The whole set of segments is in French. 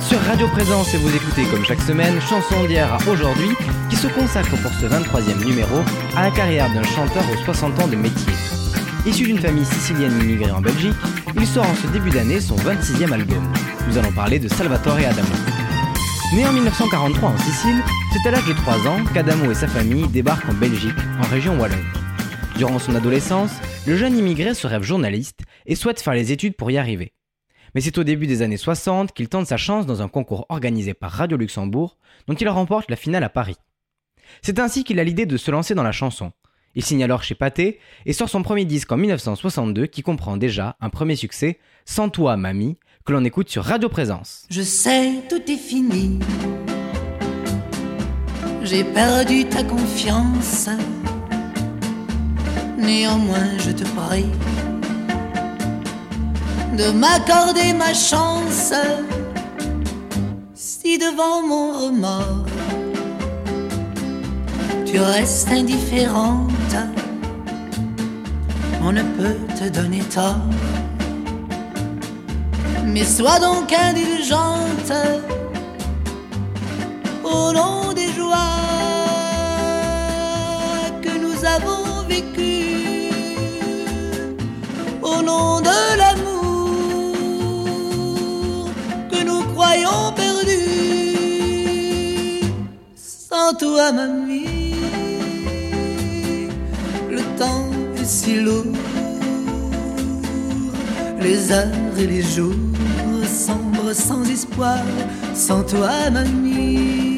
Sur Radio Présence et vous écoutez comme chaque semaine Chanson d'hier à aujourd'hui qui se consacre pour ce 23e numéro à la carrière d'un chanteur aux 60 ans de métier. Issu d'une famille sicilienne immigrée en Belgique, il sort en ce début d'année son 26e album. Nous allons parler de Salvatore Adamo. Né en 1943 en Sicile, c'est à l'âge de 3 ans qu'Adamo et sa famille débarquent en Belgique, en région wallonne. Durant son adolescence, le jeune immigré se rêve journaliste et souhaite faire les études pour y arriver. Mais c'est au début des années 60 qu'il tente sa chance dans un concours organisé par Radio Luxembourg, dont il remporte la finale à Paris. C'est ainsi qu'il a l'idée de se lancer dans la chanson. Il signe alors chez Pathé et sort son premier disque en 1962 qui comprend déjà un premier succès, Sans toi, mamie, que l'on écoute sur Radio Présence. Je sais, tout est fini. J'ai perdu ta confiance. Néanmoins, je te prie de m'accorder ma chance. Si devant mon remords, tu restes indifférente, on ne peut te donner tort. Mais sois donc indulgente au nom des joies Sans toi, mamie, le temps est si lourd, les heures et les jours sombres sans espoir, sans toi, mamie.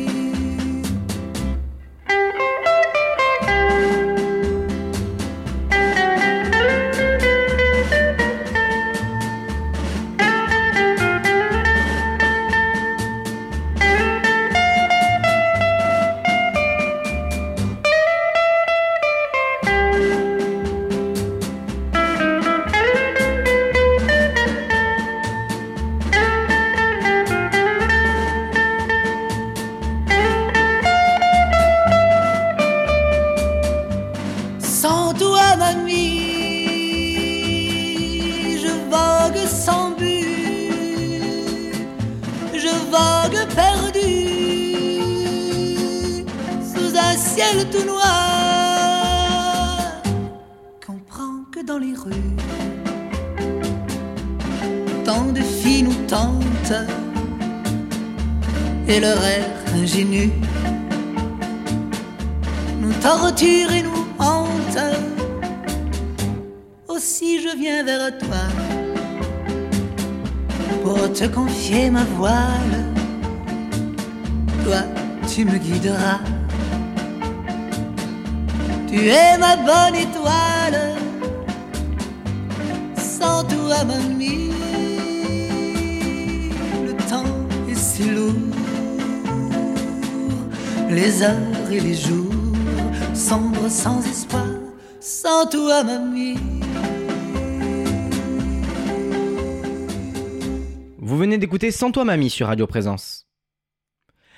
Vous venez d'écouter Sans toi mamie sur Radio Présence.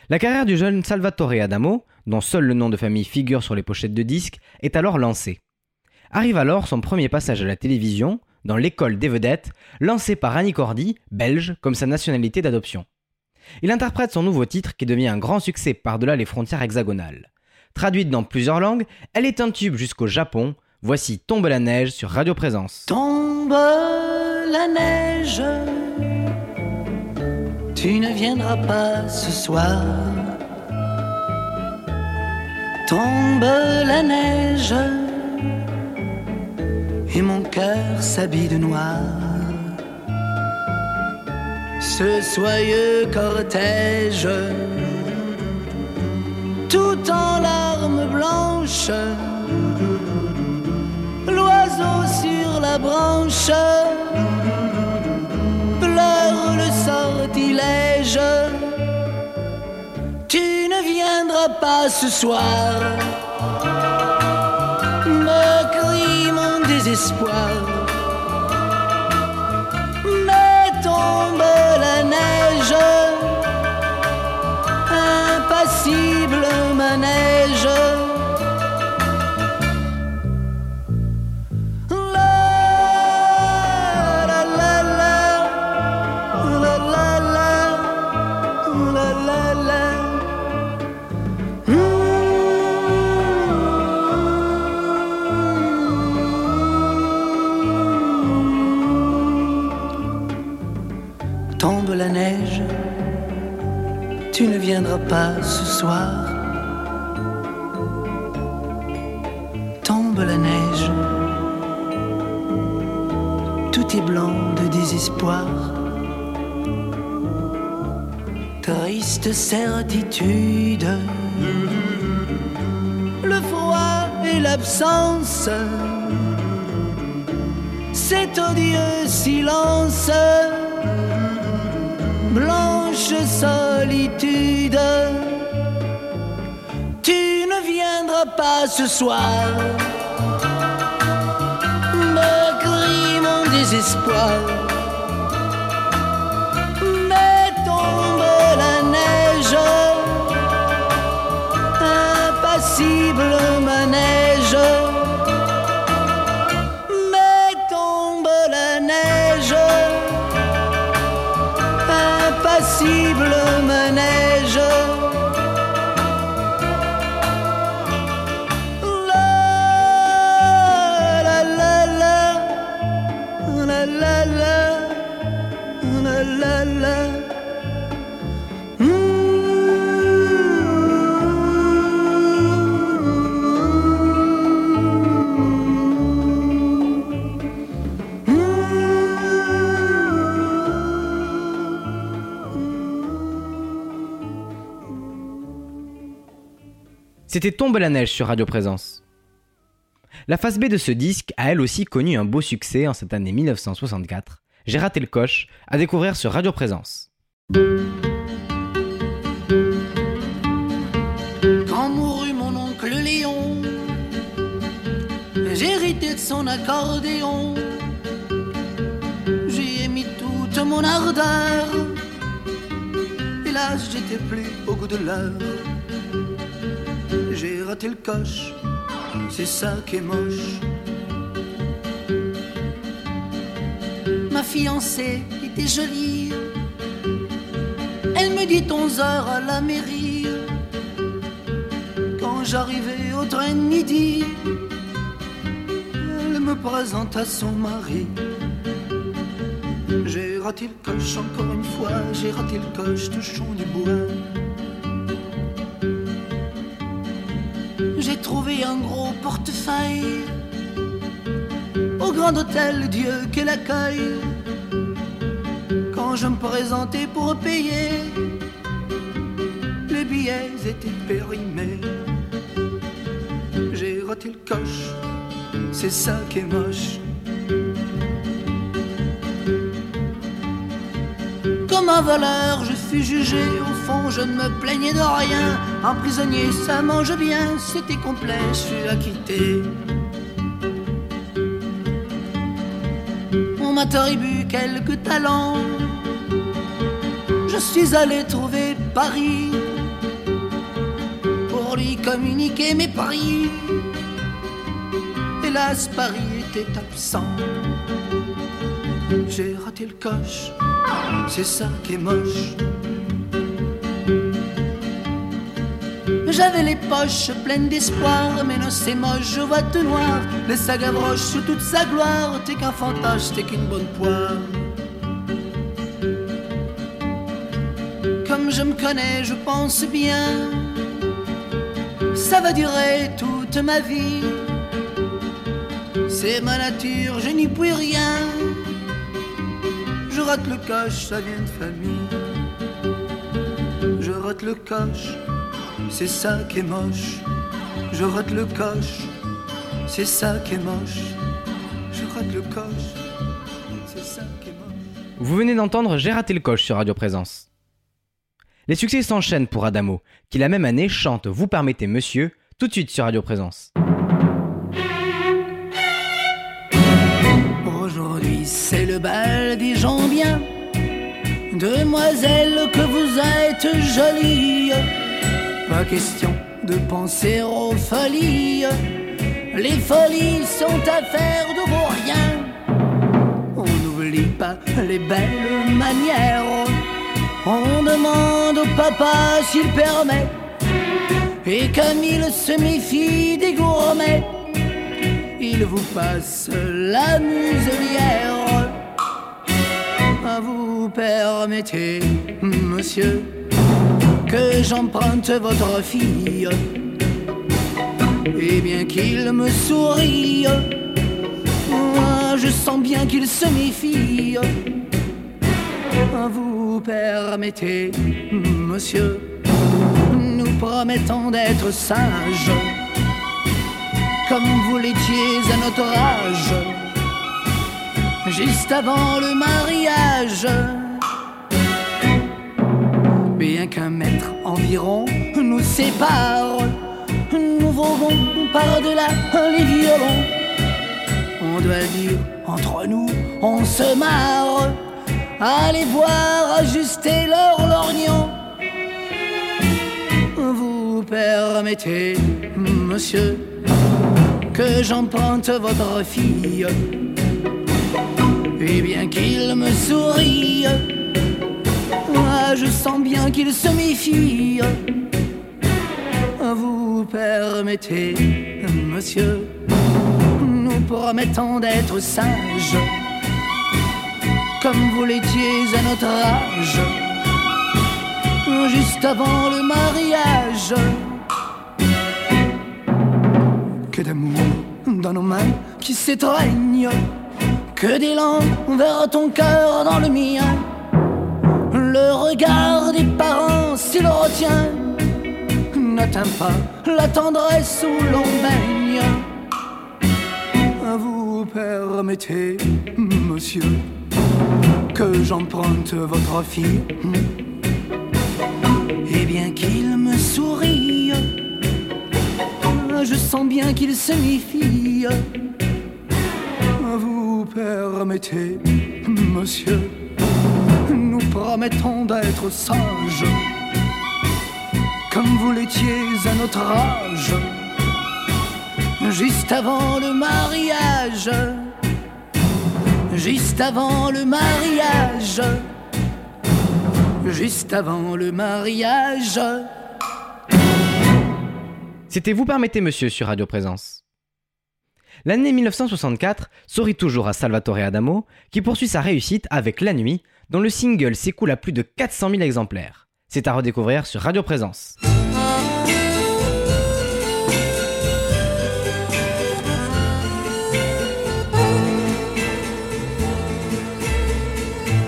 La carrière du jeune Salvatore Adamo, dont seul le nom de famille figure sur les pochettes de disques, est alors lancée. Arrive alors son premier passage à la télévision, dans l'école des vedettes, lancé par Annie Cordy, belge, comme sa nationalité d'adoption. Il interprète son nouveau titre qui devient un grand succès par-delà les frontières hexagonales. Traduite dans plusieurs langues, elle est un tube jusqu'au Japon. Voici Tombe la neige sur Radio Présence. Tombe la neige, tu ne viendras pas ce soir. Tombe la neige, et mon cœur s'habille de noir. Ce soyeux cortège, tout en larmes blanches, l'oiseau sur la branche pleure le sortilège. Tu ne viendras pas ce soir, me crie mon désespoir. Mais tombe la neige, impassible manège. Neige, tu ne viendras pas ce soir. Tombe la neige, tout est blanc de désespoir. Triste certitude, le froid et l'absence cet odieux silence, solitude, tu ne viendras pas ce soir, me crie mon désespoir. Mais tombe la neige, impassible die bloemen en C'était Tombe la neige sur Radio Présence. La face B de ce disque a elle aussi connu un beau succès en cette année 1964. J'ai raté le coche, à découvrir sur Radio Présence. Quand mourut mon oncle Léon, hérité de son accordéon. J'y ai mis toute mon ardeur. Hélas, j'étais plus au goût de l'heure. J'ai raté le coche, c'est ça qui est moche. Ma fiancée était jolie. Elle me dit 11 heures à la mairie. Quand j'arrivais au train de midi, elle me présenta son mari. J'ai raté le coche encore une fois, j'ai raté le coche de chant du bois. J'ai trouvé un gros portefeuille au grand hôtel Dieu qu'elle accueille. Quand je me présentais pour payer, les billets étaient périmés. J'ai raté le coche, c'est ça qui est moche. Comme un voleur, je fus jugé. Au je ne me plaignais de rien. Un prisonnier, ça mange bien. C'était complet, je fus acquitté. On m'attribue quelques talents. Je suis allé trouver Paris pour lui communiquer mes paris. Hélas, Paris était absent. J'ai raté le coche, c'est ça qui est moche. J'avais les poches pleines d'espoir, mais non, c'est moche, je vois tout noir. Les sagavroches sous toute sa gloire, t'es qu'un fantoche, t'es qu'une bonne poire. Comme je me connais, je pense bien, ça va durer toute ma vie. C'est ma nature, je n'y puis rien. Je rate le coche, ça vient de famille. Je rate le coche, c'est ça qui est moche. Je rate le coche, c'est ça qui est moche. Je rate le coche, c'est ça qui est moche. Vous venez d'entendre J'ai raté le coche sur Radio Présence. Les succès s'enchaînent pour Adamo, qui la même année chante Vous permettez monsieur, tout de suite sur Radio Présence. Aujourd'hui c'est le bal des gens bien. Demoiselle que vous êtes jolie. Pas question de penser aux folies. Les folies sont affaires de vos rien. On n'oublie pas les belles manières. On demande au papa s'il permet. Et comme il se méfie des gourmets, il vous passe la muselière. Vous vous permettez, monsieur, que j'emprunte votre fille. Et bien qu'il me sourie, moi je sens bien qu'il se méfie. Vous permettez, monsieur, nous promettons d'être sages, comme vous l'étiez à notre âge, juste avant le mariage. Bien qu'un mètre environ nous sépare, nous volons par-delà les violons. On doit dire, entre nous, on se marre. Allez voir ajuster leur lorgnon. Vous permettez, monsieur, que j'emprunte votre fille. Et bien qu'il me sourie, je sens bien qu'il se méfie. Vous permettez, monsieur, nous promettons d'être sages, comme vous l'étiez à notre âge, juste avant le mariage. Que d'amour dans nos mains qui s'étreignent, que d'élan vers ton cœur dans le mien. Le regard des parents, s'il retient, n'atteint pas la tendresse où l'on baigne. Vous permettez, monsieur, que j'emprunte votre fille? Et bien qu'il me sourie, je sens bien qu'il se méfie. Vous permettez, monsieur, nous promettons d'être sages, comme vous l'étiez à notre âge, juste avant le mariage, juste avant le mariage, juste avant le mariage. C'était Vous permettez, monsieur, sur Radio Présence. L'année 1964 sourit toujours à Salvatore Adamo, qui poursuit sa réussite avec La Nuit, dont le single s'écoule à plus de 400 000 exemplaires. C'est à redécouvrir sur Radio Présence.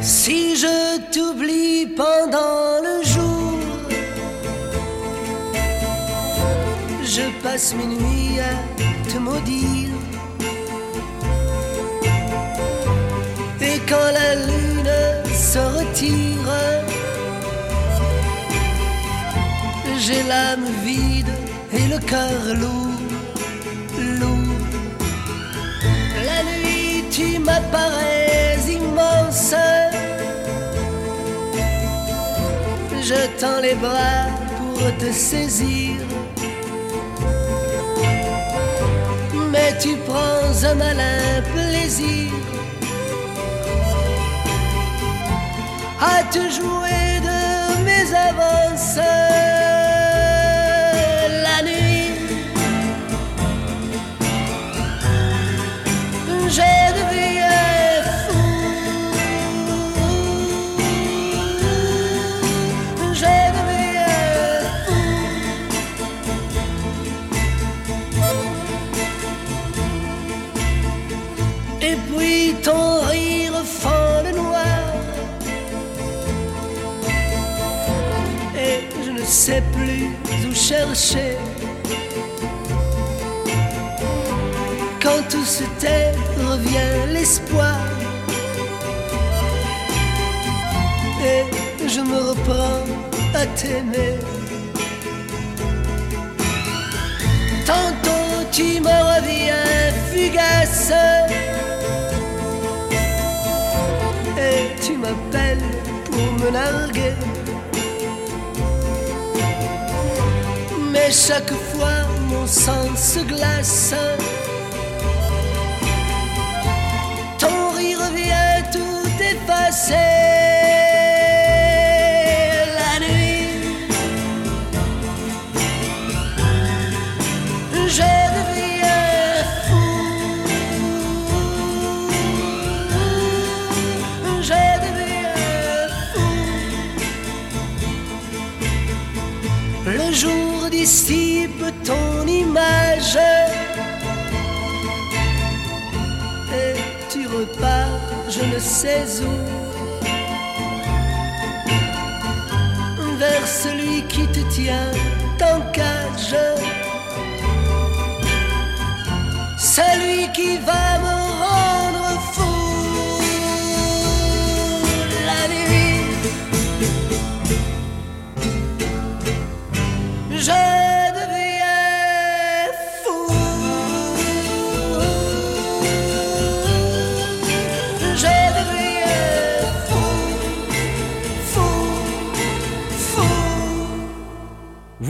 Si je t'oublie pendant le jour, je passe mes nuits à te maudire. Et quand la lune se retire, j'ai l'âme vide et le cœur lourd, lourd. La nuit, tu m'apparais immense. Je tends les bras pour te saisir. Mais tu prends un malin plaisir à te jouer de mes avances. Quand tout se tait, revient l'espoir. Et je me reprends à t'aimer. Tantôt tu me reviens fugace. Et tu m'appelles pour me narguer. Chaque fois mon sang se glace. Ton image. Et tu repars, je ne sais où, vers celui qui te tient en cage, celui qui va me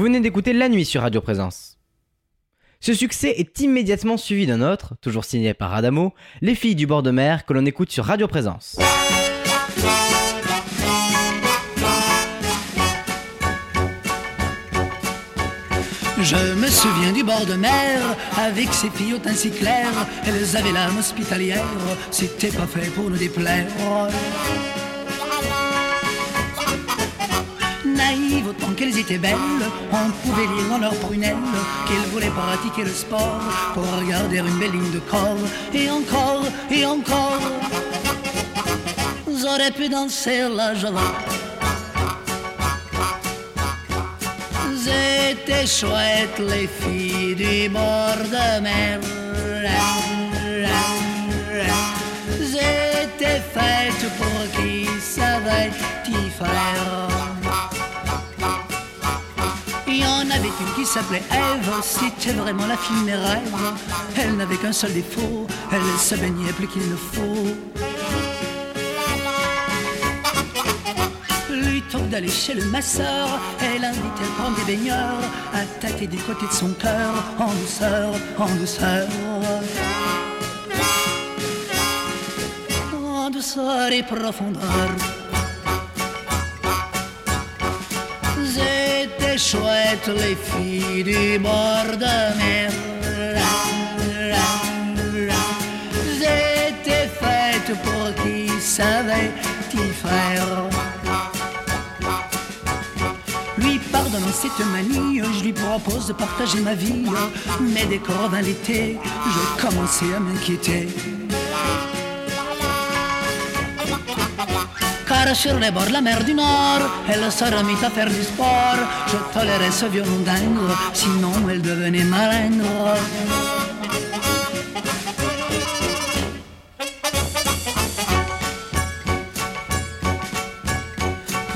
Vous venez d'écouter La Nuit sur Radio Présence. Ce succès est immédiatement suivi d'un autre, toujours signé par Adamo, Les filles du bord de mer, que l'on écoute sur Radio Présence. Je me souviens du bord de mer, avec ses filles au teint si clair. Elles avaient l'âme hospitalière, c'était pas fait pour nous déplaire. Naïves autant qu'elles étaient belles, on pouvait lire dans leurs prunelles qu'elles voulaient pratiquer le sport pour regarder une belle ligne de corps. Et encore, et encore, j'aurais pu danser la java. C'était chouette les filles du bord de mer. J'étais faite pour qui savait y faire. En avait une qui s'appelait Ève, c'était vraiment la fille de rêves. Elle n'avait qu'un seul défaut, elle se baignait plus qu'il ne faut. Plutôt que d'aller chez le masseur, elle invitait à prendre des baigneurs, à tâter du côté de son cœur, en douceur, en douceur. En douceur et profondeur. Chouette les filles du bord de mer. J'étais faite pour qui savait y faire. Lui pardonnant cette manie, je lui propose de partager ma vie. Mais dès qu'on l'été, je commençais à m'inquiéter. Sur les bords de la mer du Nord, elle se remit à faire du sport. Je tolérais ce violon dingue, sinon elle devenait malingre.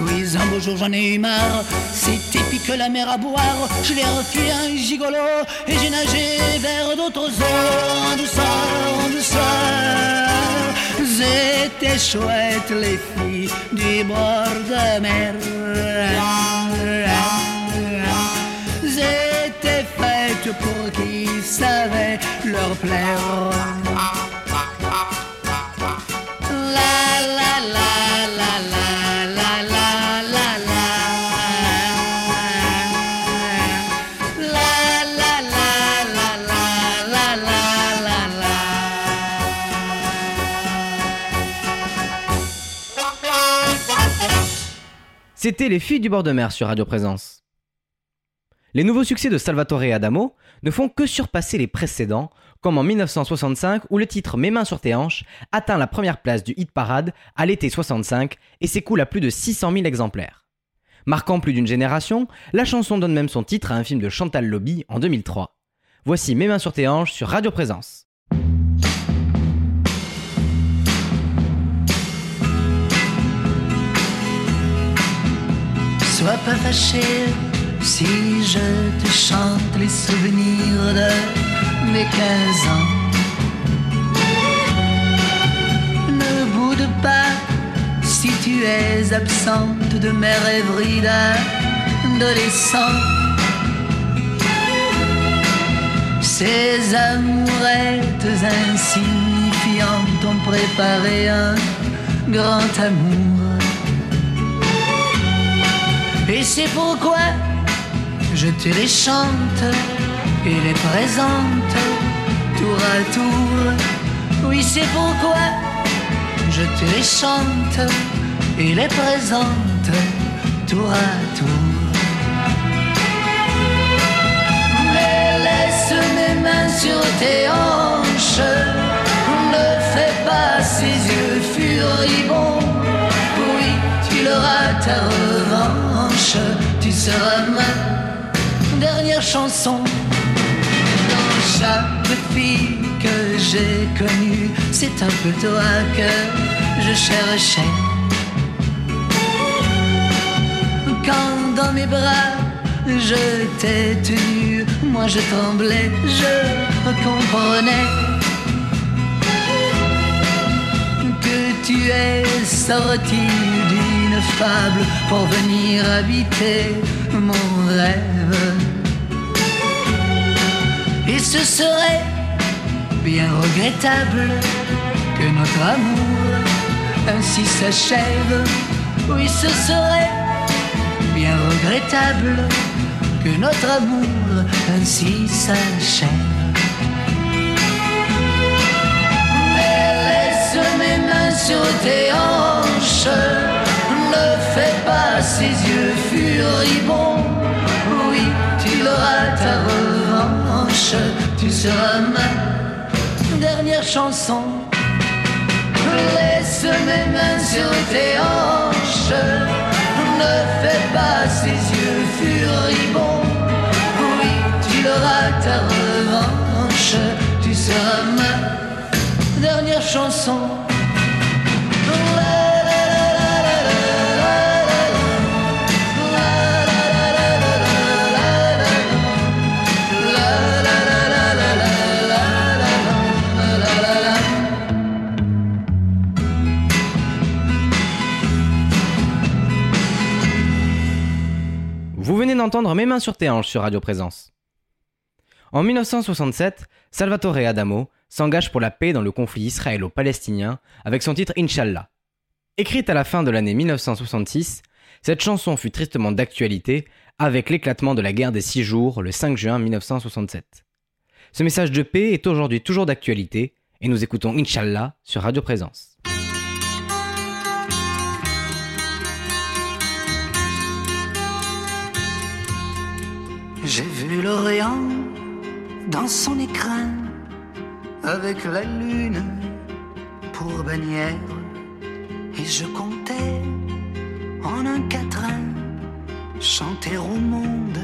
Puis un beau jour j'en ai eu marre, c'était pique la mer à boire. Je l'ai refusé un gigolo et j'ai nagé vers d'autres eaux en douceur, en douceur. C'était chouette les filles du bord de mer. J'étais faite pour qui savait leur plaire. C'était Les filles du bord de mer sur Radio Présence. Les nouveaux succès de Salvatore Adamo ne font que surpasser les précédents, comme en 1965 où le titre Mes mains sur tes hanches atteint la première place du hit parade à l'été 65 et s'écoule à plus de 600 000 exemplaires. Marquant plus d'une génération, la chanson donne même son titre à un film de Chantal Lobby en 2003. Voici Mes mains sur tes hanches sur Radio Présence. Sois pas fâché si je te chante les souvenirs de mes 15 ans. Ne boude pas si tu es absente de mes rêveries d'adolescent. Ces amourettes insignifiantes ont préparé un grand amour. Et c'est pourquoi je te les chante et les présente tour à tour. Oui, c'est pourquoi je te les chante et les présente tour à tour. Mais laisse mes mains sur tes hanches, ne fais pas ces yeux furibonds, oui, tu l'auras ta tu seras ma dernière chanson. Dans chaque fille que j'ai connue, c'est un peu toi que je cherchais. Quand dans mes bras je t'ai tenu, moi je tremblais, je comprenais que tu es sorti d'une fable pour venir habiter mon rêve. Et ce serait bien regrettable que notre amour ainsi s'achève. Oui, ce serait bien regrettable que notre amour ainsi s'achève. Mais laisse mes mains sur tes hanches, ne fais pas ses yeux furibonds. Oui, tu auras ta revanche, tu seras ma dernière chanson. Laisse mes mains sur tes hanches, ne fais pas ses yeux furibonds. Oui, tu auras ta revanche, tu seras ma dernière chanson. Vous venez d'entendre Mes mains sur tes hanches sur Radio Présence. En 1967, Salvatore Adamo s'engage pour la paix dans le conflit israélo-palestinien avec son titre Inch'Allah. Écrite à la fin de l'année 1966, cette chanson fut tristement d'actualité avec l'éclatement de la guerre des six jours le 5 juin 1967. Ce message de paix est aujourd'hui toujours d'actualité et nous écoutons Inch'Allah sur Radio Présence. J'ai vu l'Orient dans son écrin avec la lune pour bannière et je comptais en un quatrain chanter au monde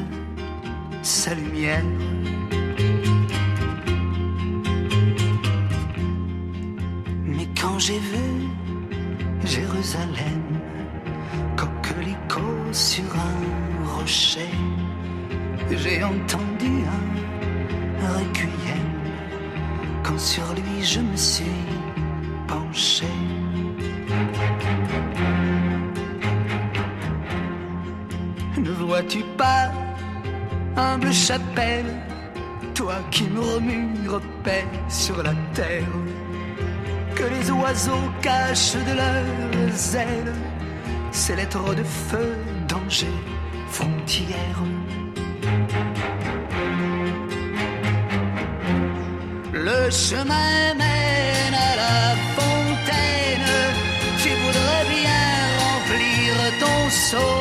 sa lumière. Mais quand j'ai vu Jérusalem, coquelicot sur un rocher, j'ai entendu un requiem quand sur lui je me suis penché. Ne vois-tu pas, humble chapelle, toi qui murmures paix sur la terre, que les oiseaux cachent de leurs ailes ces lettres de feu, danger, frontière. Le chemin mène à la fontaine. Tu voudrais bien remplir ton seau.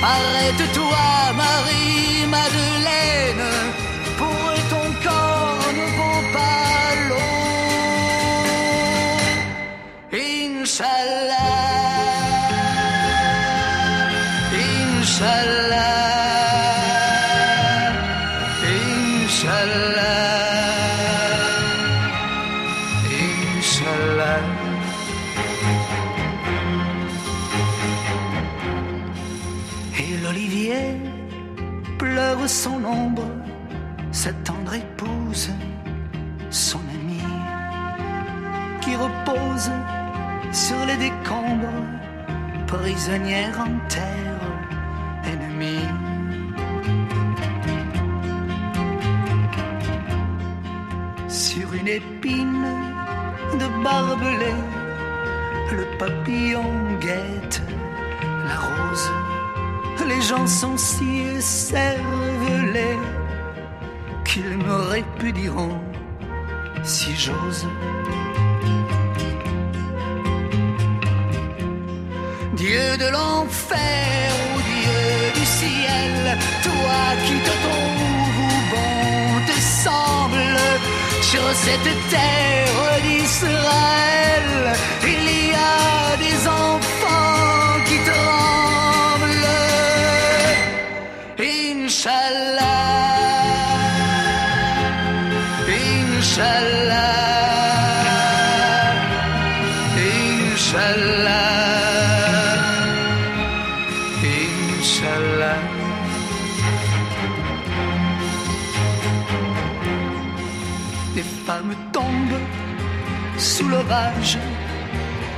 Arrête-toi, Marie-Madeleine. Cette terre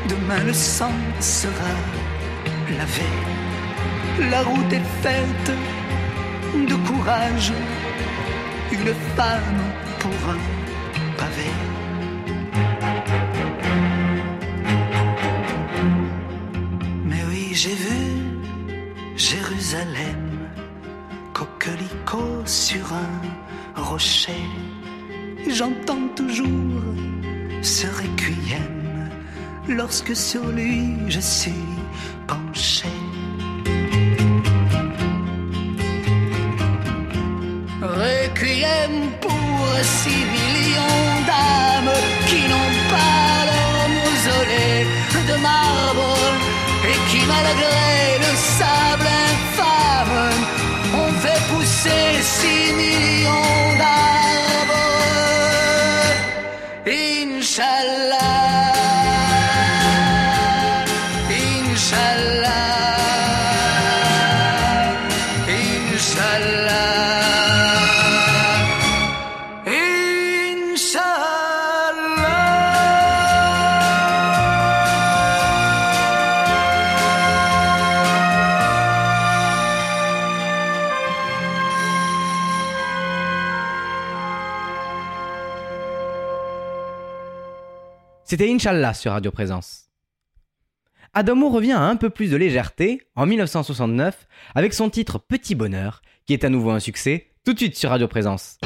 Demain le sang sera lavé. La route est faite de courage. Une femme pour un pavé. Mais oui, j'ai vu Jérusalem, coquelicot sur un rocher. J'entends toujours ce requiem lorsque sur lui je suis penché. Requiem pour six millions d'âmes qui n'ont pas leur mausolée de marbre et qui malgré C'était Inch'Allah sur Radio Présence. Adamo revient à un peu plus de légèreté en 1969 avec son titre Petit Bonheur, qui est à nouveau un succès, tout de suite sur Radio Présence.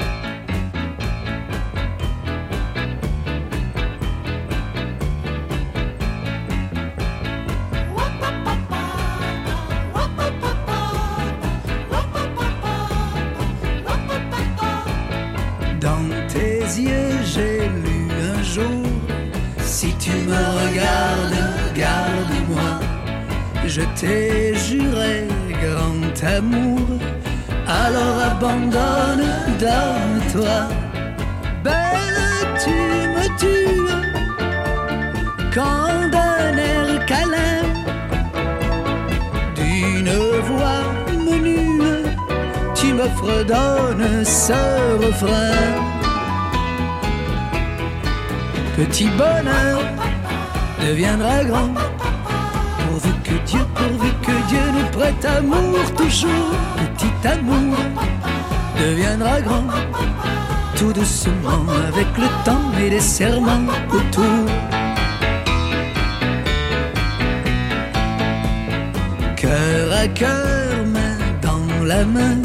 Dans tes yeux, j'ai lu un jour, si tu me regardes, garde-moi. Je t'ai juré grand amour, alors abandonne, donne-toi. Belle, tu me tues, quand d'un air câlin, d'une voix menue, tu me fredonnes ce refrain. Petit bonheur deviendra grand, pourvu que Dieu, pourvu que Dieu nous prête amour toujours. Petit amour deviendra grand, tout doucement avec le temps et les serments autour. Cœur à cœur, main dans la main,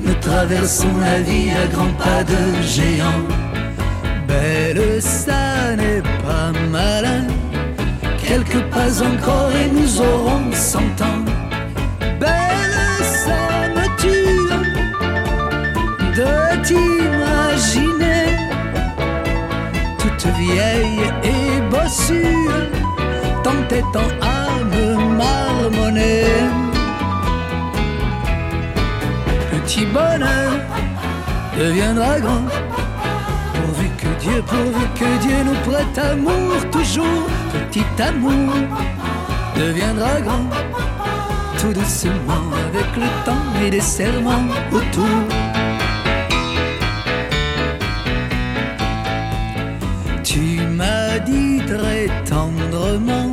nous traversons la vie à grands pas de géant. Belle, ça n'est pas malin. Quelques pas encore et nous aurons cent ans. Belle, ça me tue de t'imaginer toute vieille et bossue, tant et tant à me marmonner. Petit bonheur deviendra grand, Dieu, pourvu que Dieu nous prête amour toujours. Petit amour deviendra grand, tout doucement avec le temps et les serments autour. Tu m'as dit très tendrement,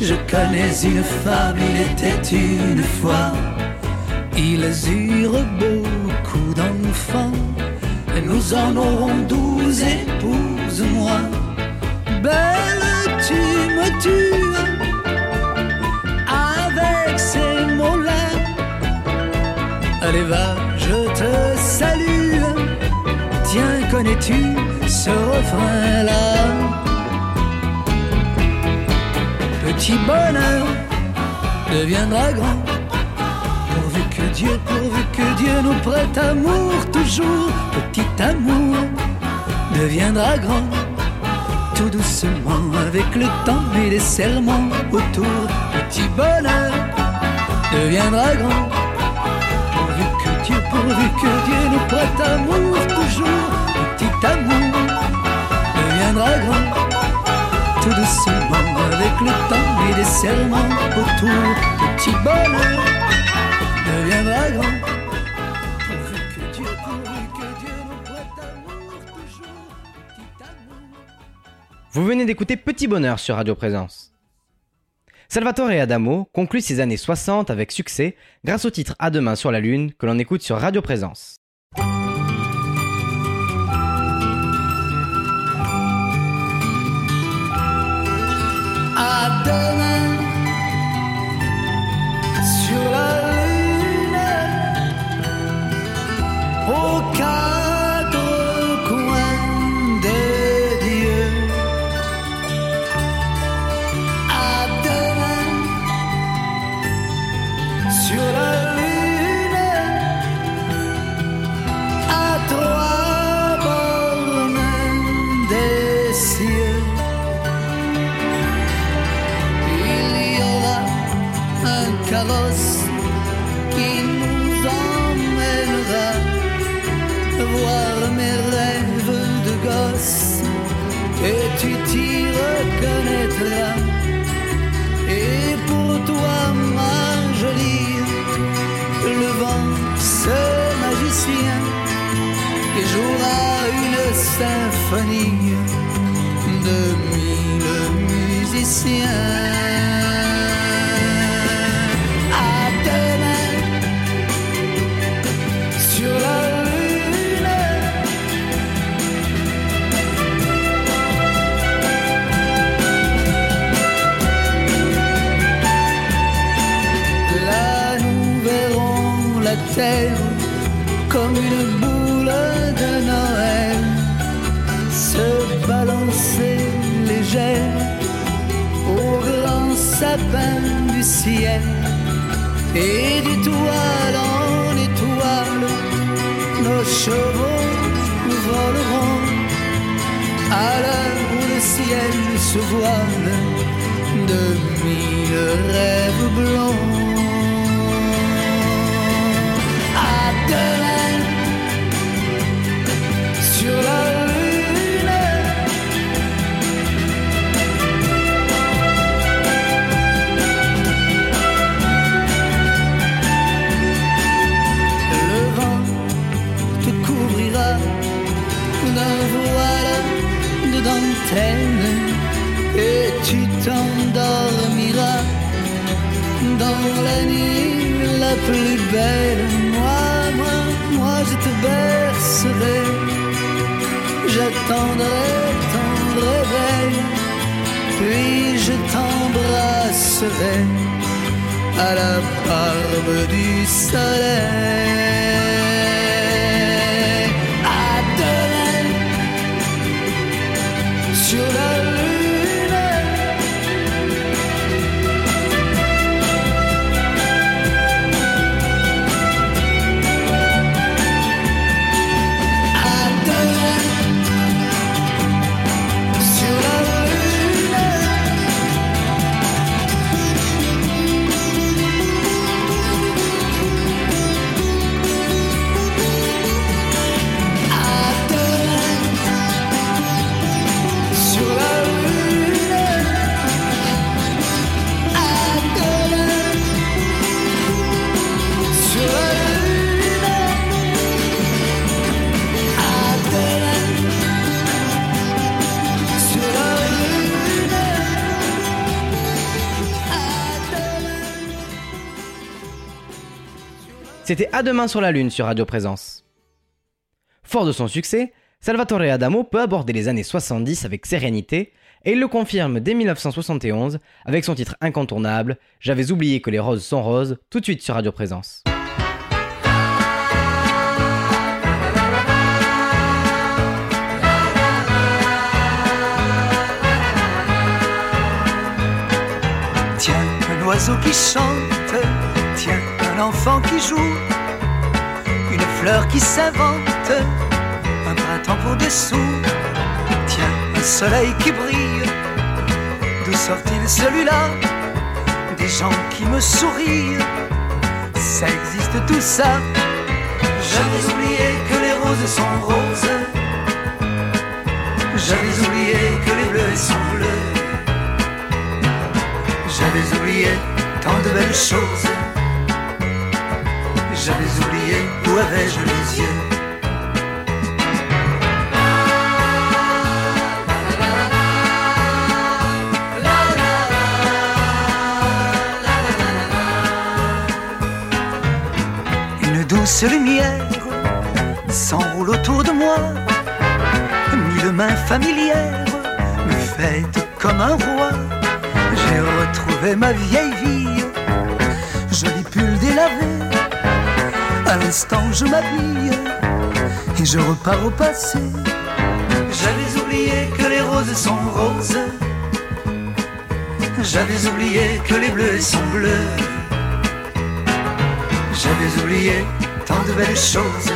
je connais une femme, il était une fois. Ils eurent beaucoup d'enfants, nous en aurons douze, épouse-moi. Belle, tu me tues avec ces mots-là. Allez, va, je te salue. Tiens, connais-tu ce refrain-là? Petit bonheur deviendra grand. Dieu, pourvu que Dieu nous prête amour toujours. Petit amour deviendra grand tout doucement avec le temps et les serments autour. Petit bonheur deviendra grand. Pourvu que Dieu, pourvu que Dieu nous prête amour toujours. Petit amour deviendra grand. Tout doucement avec le temps et les serments autour. Petit bonheur Vous venez d'écouter Petit Bonheur sur Radio Présence. Salvatore Adamo conclut ses années 60 avec succès grâce au titre À demain sur la Lune que l'on écoute sur Radio Présence. À demain aux mille et d'étoile en étoile nos chevaux voleront à l'heure où le ciel se voile de mille rêves blancs. Plus belle. Moi, moi, moi, je te bercerai, j'attendrai ton réveil, puis je t'embrasserai à la barbe du soleil. C'était À demain sur la Lune sur Radio Présence. Fort de son succès, Salvatore Adamo peut aborder les années 70 avec sérénité et il le confirme dès 1971 avec son titre incontournable J'avais oublié que les roses sont roses tout de suite sur Radio Présence. Tiens, un oiseau qui chante, enfant qui joue, une fleur qui s'invente, un printemps pour dessous. Tiens, un soleil qui brille. D'où sort-il celui-là? Des gens qui me sourient. Ça existe tout ça. J'avais oublié que les roses sont roses. J'avais oublié que les bleus sont bleus. J'avais oublié tant de belles choses. J'avais oublié où avais-je les yeux? Une douce lumière s'enroule autour de moi. Mille mains familières me fêtent comme un roi. J'ai retrouvé ma vieille vie, joli pull délavé. À l'instant, je m'habille et je repars au passé. J'avais oublié que les roses sont roses. J'avais oublié que les bleus sont bleus. J'avais oublié tant de belles choses.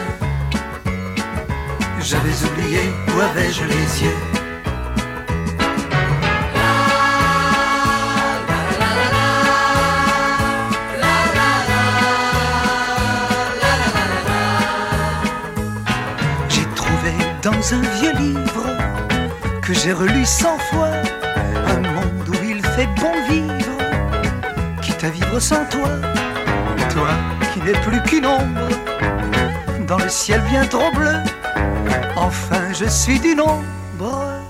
J'avais oublié où avais-je les yeux. J'ai relu cent fois un monde où il fait bon vivre, quitte à vivre sans toi, toi qui n'es plus qu'une ombre dans le ciel bien trop bleu. Enfin, je suis du nombre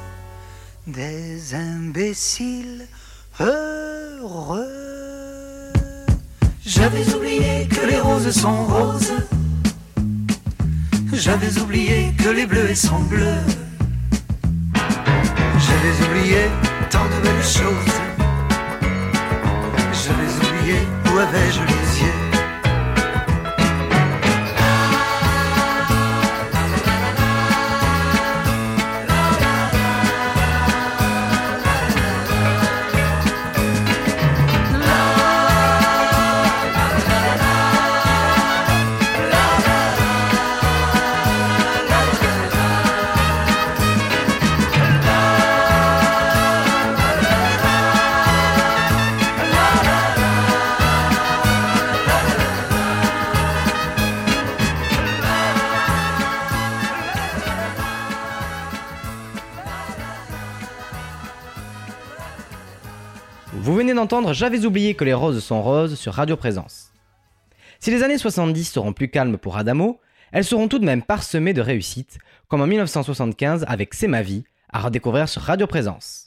des imbéciles heureux. J'avais oublié que les roses sont roses. J'avais oublié que les bleus sont bleus. J'avais oublié tant de belles choses. J'avais oublié où avais-je J'avais oublié que les roses sont roses sur Radio Présence. Si les années 70 seront plus calmes pour Adamo, elles seront tout de même parsemées de réussites, comme en 1975 avec C'est ma vie, à redécouvrir sur Radio Présence.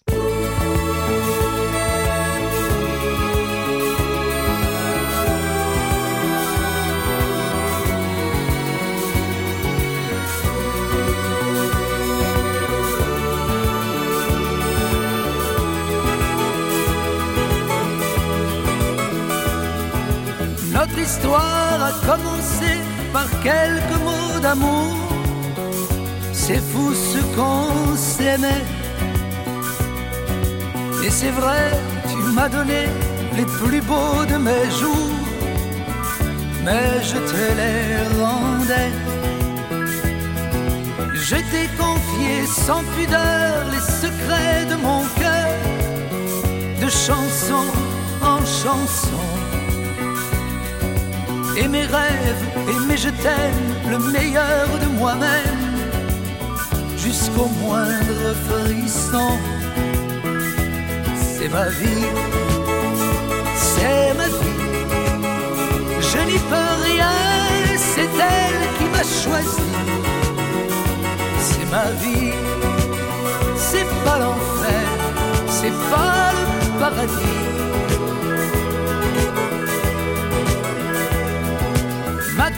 Notre histoire a commencé par quelques mots d'amour. C'est fou ce qu'on s'aimait. Et c'est vrai, tu m'as donné les plus beaux de mes jours. Mais je te les rendais. Je t'ai confié sans pudeur les secrets de mon cœur. De chanson en chanson et mes rêves, et mes je t'aime, le meilleur de moi-même, jusqu'au moindre frisson. C'est ma vie, c'est ma vie, je n'y peux rien, c'est elle qui m'a choisi. C'est ma vie, c'est pas l'enfer, c'est pas le paradis.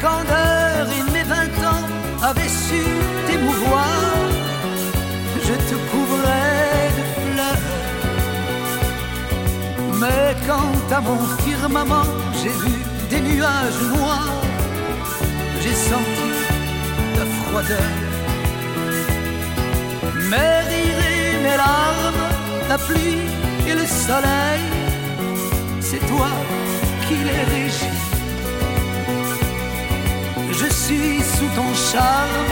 Candeur et mes vingt ans avaient su t'émouvoir. Je te couvrais de fleurs. Mais quand à mon firmament j'ai vu des nuages noirs, j'ai senti ta froideur. Mes rires et mes larmes, la pluie et le soleil, c'est toi qui les régis. Je suis sous ton charme.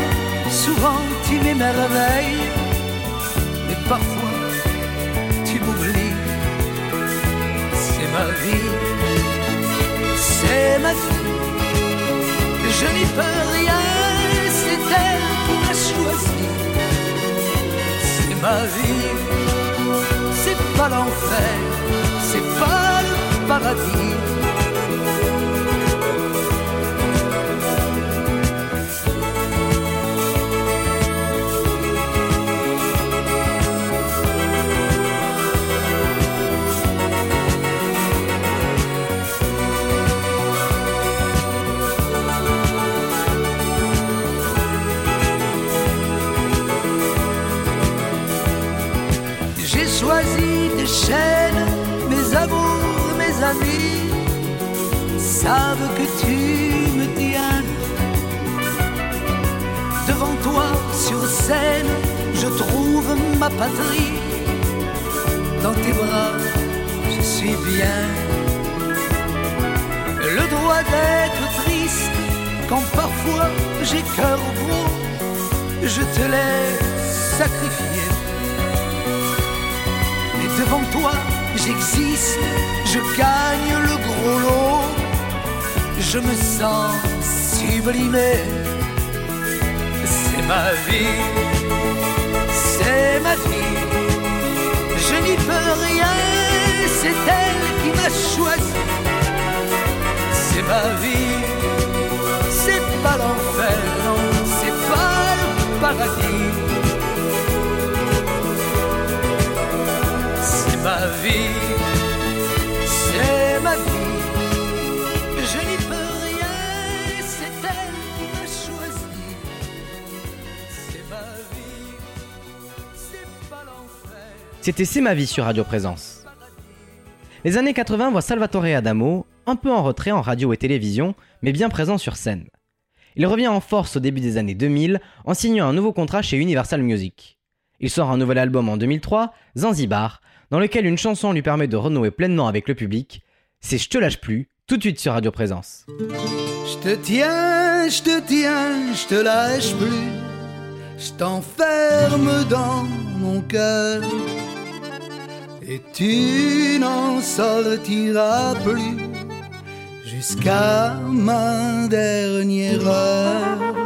Souvent tu m'émerveilles, mais parfois tu m'oublies. C'est ma vie, c'est ma vie, je n'y peux rien, c'est elle qui m'a choisi. C'est ma vie, c'est pas l'enfer, c'est pas le paradis. Savent que tu me tiens. Devant toi sur scène, je trouve ma patrie. Dans tes bras, je suis bien. Le droit d'être triste quand parfois j'ai cœur gros, je te laisse sacrifier devant toi, j'existe, je gagne le gros lot, je me sens sublimé. C'est ma vie, c'est ma vie, je n'y peux rien, c'est elle qui m'a choisi. C'est ma vie, c'est pas l'enfer, non, c'est pas le paradis. C'était C'est ma vie sur Radio Présence. Les années 80 voient Salvatore Adamo un peu en retrait en radio et télévision, mais bien présent sur scène. Il revient en force au début des années 2000 en signant un nouveau contrat chez Universal Music. Il sort un nouvel album en 2003, Zanzibar, dans lequel une chanson lui permet de renouer pleinement avec le public. C'est Je te lâche plus, tout de suite sur Radio Présence. Je te tiens, je te tiens, je te lâche plus. Je t'enferme dans mon cœur. Et tu n'en sortiras plus jusqu'à ma dernière heure.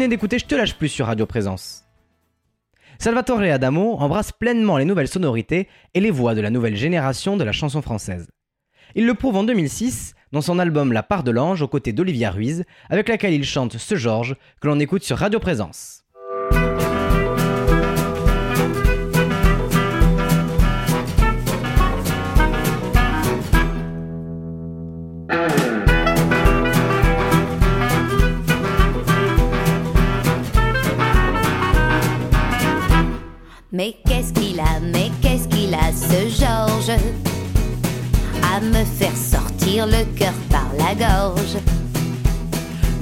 Venez d'écouter Je te lâche plus sur Radio Présence. Salvatore Adamo embrasse pleinement les nouvelles sonorités et les voix de la nouvelle génération de la chanson française. Il le prouve en 2006 dans son album La part de l'ange aux côtés d'Olivia Ruiz, avec laquelle il chante Ce Georges que l'on écoute sur Radio Présence. Mais qu'est-ce qu'il a, mais qu'est-ce qu'il a, ce Georges? À me faire sortir le cœur par la gorge.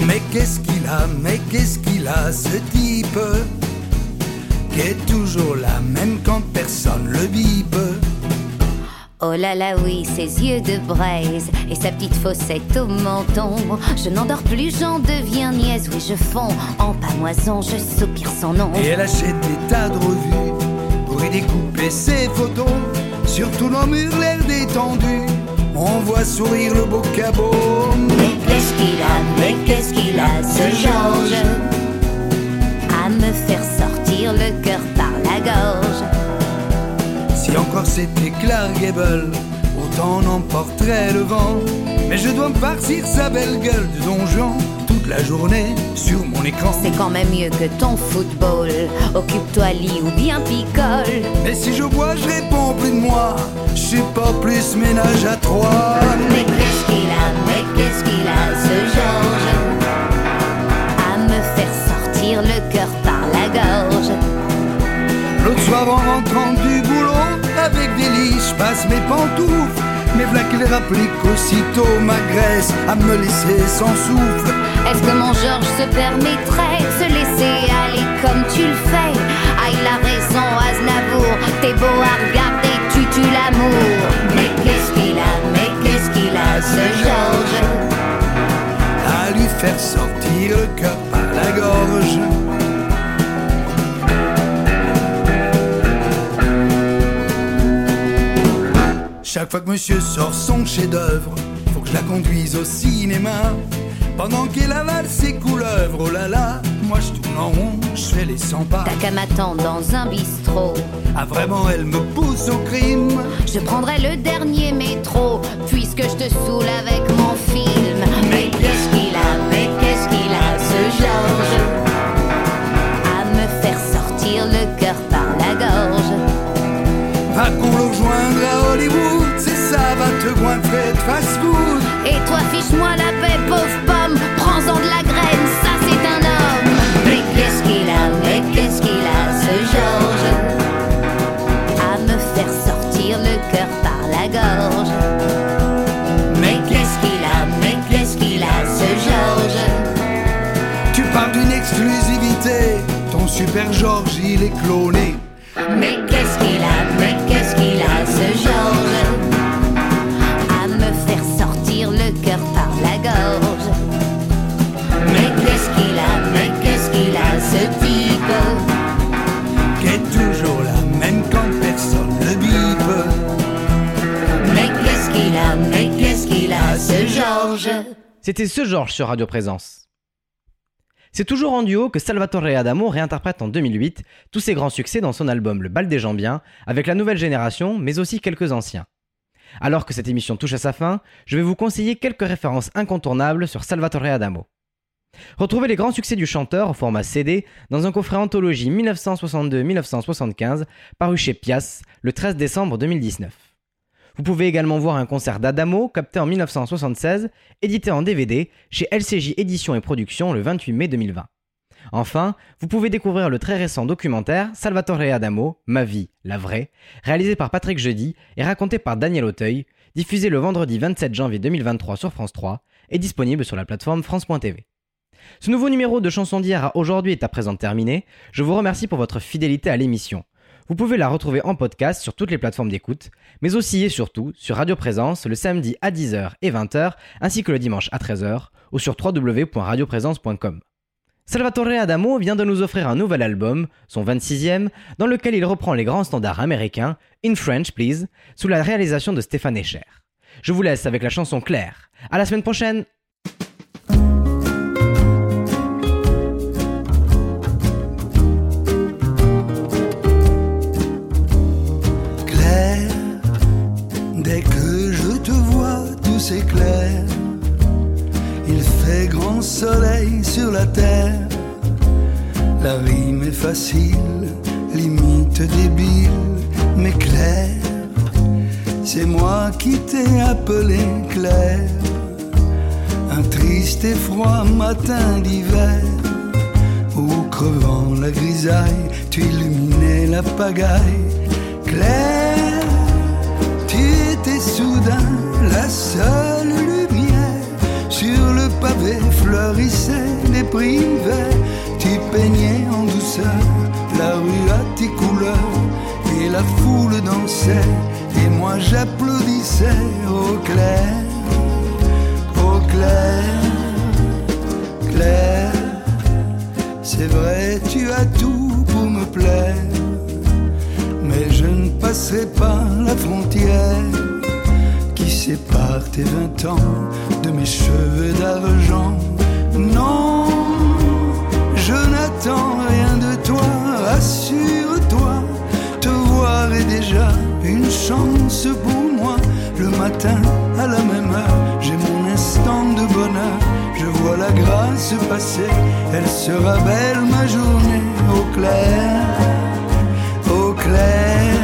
Mais qu'est-ce qu'il a, mais qu'est-ce qu'il a, ce type? Qui est toujours là, même quand personne le bipe. Oh là là, oui, ses yeux de braise et sa petite fossette au menton. Je n'endors plus, j'en deviens niaise. Oui, je fonds en pamoison, je soupire son nom. Et elle achète des tas de revues découper ses photos. Sur tous nos murs, l'air détendu. On voit sourire le beau cabot. Mais qu'est-ce qu'il a, mais qu'est-ce qu'il a, ce Georges? À me faire sortir le cœur par la gorge. Si encore c'était Clark Gable, autant n'emporterait le vent. Mais je dois me farcir sa belle gueule de donjon la journée sur mon écran. C'est quand même mieux que ton football. Occupe-toi, lit ou bien picole. Mais si je bois, je réponds plus de moi. Je suis pas plus ménage à trois. Mais qu'est-ce qu'il a, mais qu'est-ce qu'il a, ce Georges? À me faire sortir le cœur par la gorge. L'autre soir en rentrant du boulot, avec délice, je passe mes pantoufles. Mais voilà qu'il rappeler qu'aussitôt m'agresse à me laisser sans souffle. Est-ce que mon Georges se permettrait de se laisser aller comme tu le fais? Ah, il a raison, Aznavour, t'es beau à regarder, tu tues l'amour. Mais qu'est-ce qu'il a, mais qu'est-ce qu'il a, ce Georges? À lui faire sortir le cœur par la gorge. Chaque fois que monsieur sort son chef-d'œuvre, faut que je la conduise au cinéma. Pendant qu'elle avale ses couleuvres, oh là là, moi je tourne en rond, je fais les 100 pas. T'as qu'à m'attendre dans un bistrot. Ah vraiment, elle me pousse au crime. Je prendrai le dernier métro, puisque je te saoule avec mon film. Mais qu'est-ce qu'il a, mais qu'est-ce qu'il a, ce Georges? À me faire sortir le cœur par la gorge. Va qu'on le rejoindre à Hollywood, c'est ça, va te goinfrer de fast-food. Et toi, fiche-moi la la gorge. Mais qu'est-ce qu'il a, mais qu'est-ce qu'il a, ce Georges? Tu parles d'une exclusivité, ton super Georges il est cloné. Mais qu'est-ce qu'il a, mais qu'est-ce C'était ce Georges sur Radio Présence. C'est toujours en duo que Salvatore Adamo réinterprète en 2008 tous ses grands succès dans son album Le Bal des gens avec la nouvelle génération, mais aussi quelques anciens. Alors que cette émission touche à sa fin, je vais vous conseiller quelques références incontournables sur Salvatore Adamo. Retrouvez les grands succès du chanteur au format CD dans un coffret anthologie 1962-1975 paru chez Pias le 13 décembre 2019. Vous pouvez également voir un concert d'Adamo capté en 1976, édité en DVD chez LCJ Éditions et Productions le 28 mai 2020. Enfin, vous pouvez découvrir le très récent documentaire Salvatore Adamo, Ma vie, la vraie, réalisé par Patrick Jeudi et raconté par Daniel Auteuil, diffusé le vendredi 27 janvier 2023 sur France 3 et disponible sur la plateforme France.tv. Ce nouveau numéro de Chanson d'hier à aujourd'hui est à présent terminé. Je vous remercie pour votre fidélité à l'émission. Vous pouvez la retrouver en podcast sur toutes les plateformes d'écoute, mais aussi et surtout sur Radio Présence le samedi à 10h et 20h, ainsi que le dimanche à 13h, ou sur www.radioprésence.com. Salvatore Adamo vient de nous offrir un nouvel album, son 26e, dans lequel il reprend les grands standards américains, In French Please, sous la réalisation de Stéphane Escher. Je vous laisse avec la chanson Claire. À la semaine prochaine! S'éclaire. Il fait grand soleil sur la terre. La rime est facile, limite débile, mais Claire, c'est moi qui t'ai appelé Claire. Un triste et froid matin d'hiver, où crevant la grisaille, tu illuminais la pagaille. Claire, tu étais soudain la seule lumière. Sur le pavé fleurissaient les privets. Tu peignais en douceur la rue à tes couleurs. Et la foule dansait, et moi j'applaudissais au clair, au clair, clair. C'est vrai, tu as tout pour me plaire mais je ne passerai pas la frontière qui sépare tes vingt ans de mes cheveux d'argent. Non, je n'attends rien de toi, rassure-toi, te voir est déjà une chance pour moi. Le matin, à la même heure, j'ai mon instant de bonheur. Je vois la grâce passer, elle sera belle ma journée au clair au clair.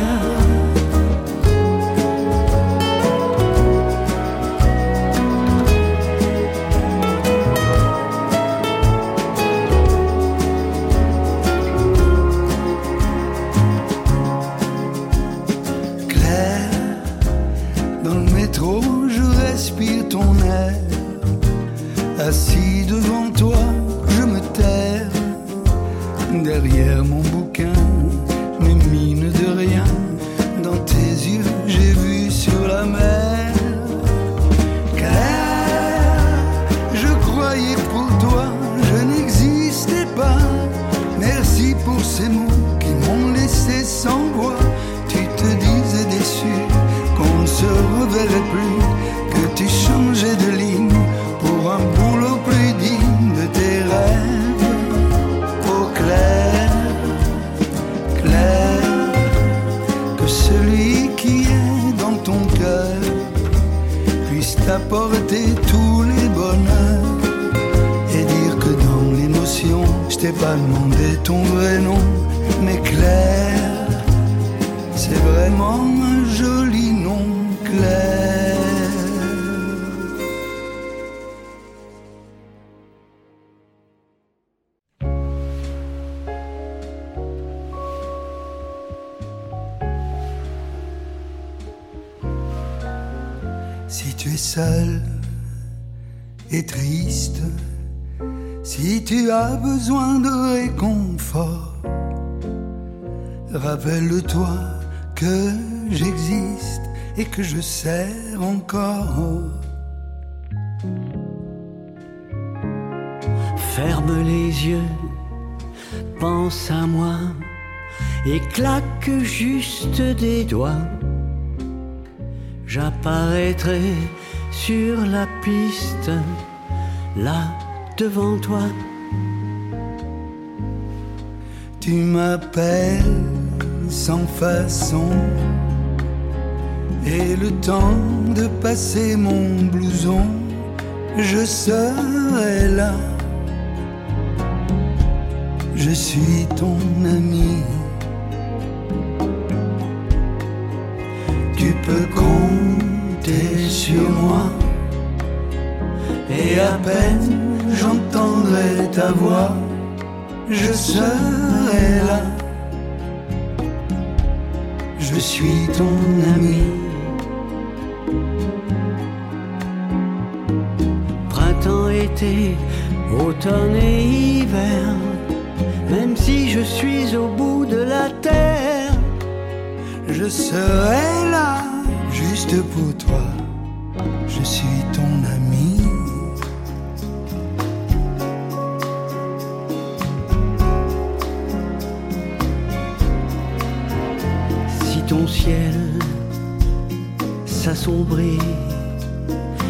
Claque juste des doigts. J'apparaîtrai sur la piste là devant toi. Tu m'appelles sans façon. Et le temps de passer mon blouson, je serai là. Je suis ton ami. Peux compter sur moi. Et à peine j'entendrai ta voix, je serai là. Je suis ton ami. Printemps, été, automne et hiver, même si je suis au bout de la terre, Je serai là juste pour toi. Je suis ton ami. si ton ciel s'assombrit,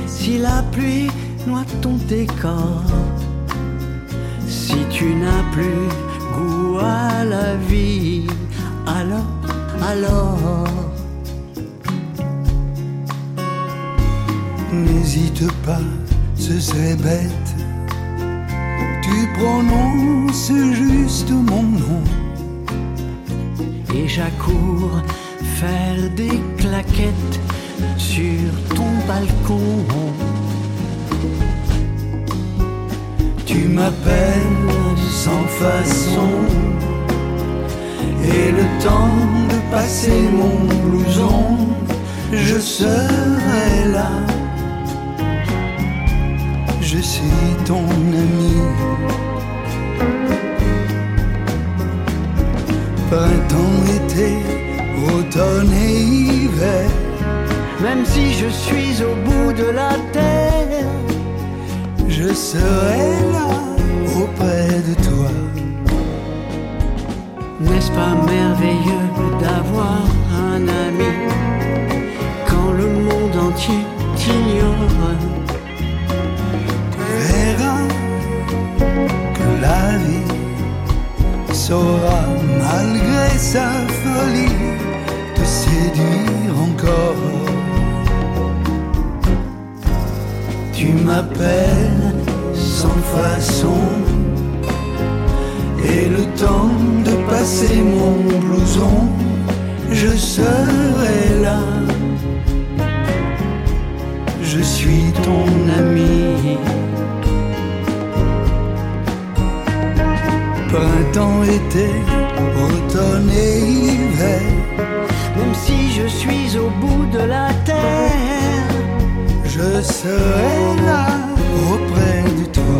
si la pluie noie ton décor, si tu n'as plus goût à la vie, alors, alors, N'hésite pas, ce serait bête. Tu prononces juste mon nom. et j'accours faire des claquettes sur ton balcon. Tu m'appelles sans façon. Et le temps de passer mon blouson, je serai là. Suis ton ami. Printemps, été, automne et hiver. Même si je suis au bout de la terre, Je serai là auprès de toi. n'est-ce pas merveilleux d'avoir un ami quand le monde entier t'ignore? Saura, malgré sa folie, te séduire encore. Tu m'appelles sans façon. Et le temps de passer mon blouson, je serai là. Je suis ton ami. Printemps, été, automne et hiver. Même si je suis au bout de la terre, Je serai là auprès de toi.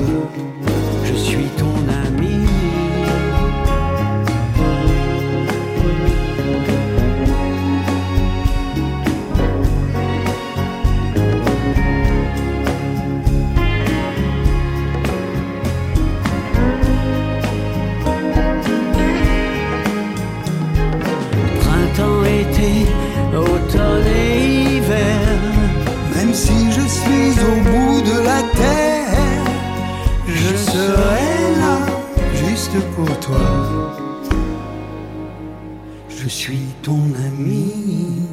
Je suis ton ami.